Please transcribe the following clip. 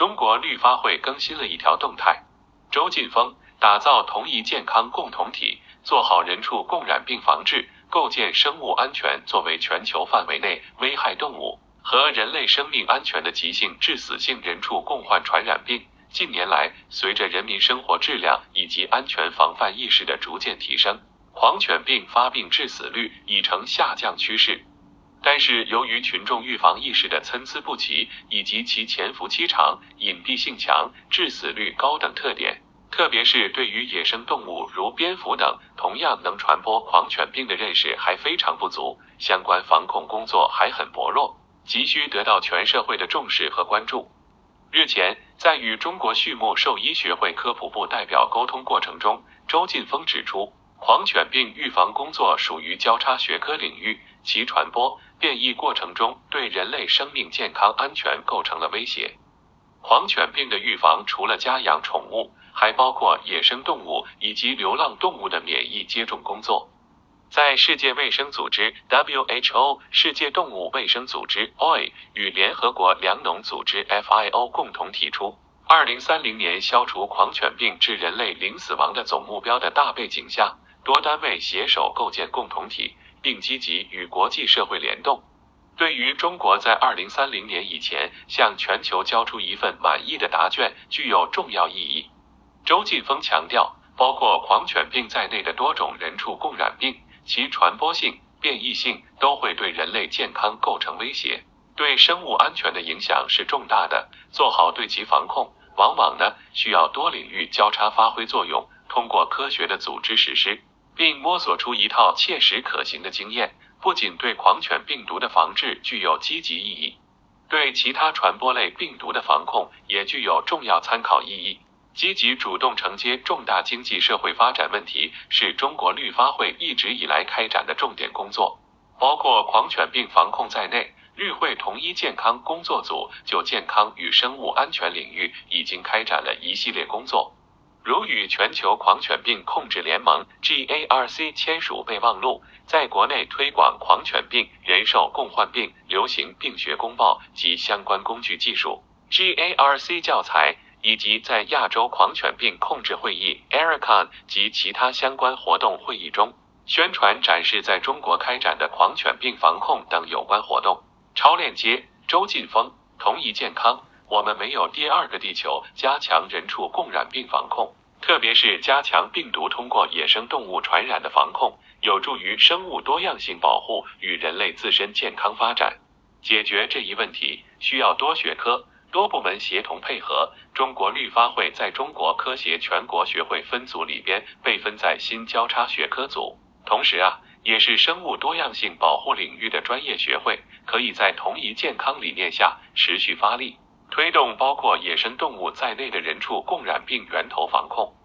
中国绿发会更新了一条动态，周劲峰打造同一健康共同体，做好人畜共染病防治，构建生物安全作为全球范围内危害动物和人类生命安全的急性致死性人畜共患传染病。近年来，随着人民生活质量以及安全防范意识的逐渐提升，狂犬病发病致死率已呈下降趋势。但是，由于群众预防意识的参差不齐，以及其潜伏期长、隐蔽性强、致死率高等特点，特别是对于野生动物如蝙蝠等同样能传播狂犬病的认识还非常不足，相关防控工作还很薄弱，急需得到全社会的重视和关注。日前，在与中国畜牧兽医学会科普部代表沟通过程中，周劲峰指出，狂犬病预防工作属于交叉学科领域，其传播。变异过程中对人类生命健康安全构成了威胁。狂犬病的预防除了家养宠物，还包括野生动物以及流浪动物的免疫接种工作。在世界卫生组织 （WHO）、世界动物卫生组织 （OI） 与联合国粮农组织 （FAO） 共同提出，二零三零年消除狂犬病致人类零死亡的总目标的大背景下，多单位携手构建共同体。并积极与国际社会联动，对于中国在二零三零年以前向全球交出一份满意的答卷具有重要意义。周劲峰强调，包括狂犬病在内的多种人畜共染病，其传播性、变异性都会对人类健康构成威胁，对生物安全的影响是重大的。做好对其防控，往往呢需要多领域交叉发挥作用，通过科学的组织实施。并摸索出一套切实可行的经验，不仅对狂犬病毒的防治具有积极意义，对其他传播类病毒的防控也具有重要参考意义。积极主动承接重大经济社会发展问题，是中国绿发会一直以来开展的重点工作。包括狂犬病防控在内，绿会同一健康工作组就健康与生物安全领域已经开展了一系列工作。如与全球狂犬病控制联盟 （GARC） 签署备忘录，在国内推广狂犬病、人兽共患病流行病学公报及相关工具技术 （GARC 教材），以及在亚洲狂犬病控制会议 （ARCON） 及其他相关活动会议中宣传展示在中国开展的狂犬病防控等有关活动。超链接：周劲峰，同一健康。我们没有第二个地球，加强人畜共染病防控，特别是加强病毒通过野生动物传染的防控，有助于生物多样性保护与人类自身健康发展。解决这一问题需要多学科、多部门协同配合。中国绿发会在中国科协全国学会分组里边被分在新交叉学科组，同时啊，也是生物多样性保护领域的专业学会，可以在同一健康理念下持续发力。推动包括野生动物在内的人畜共染病源头防控。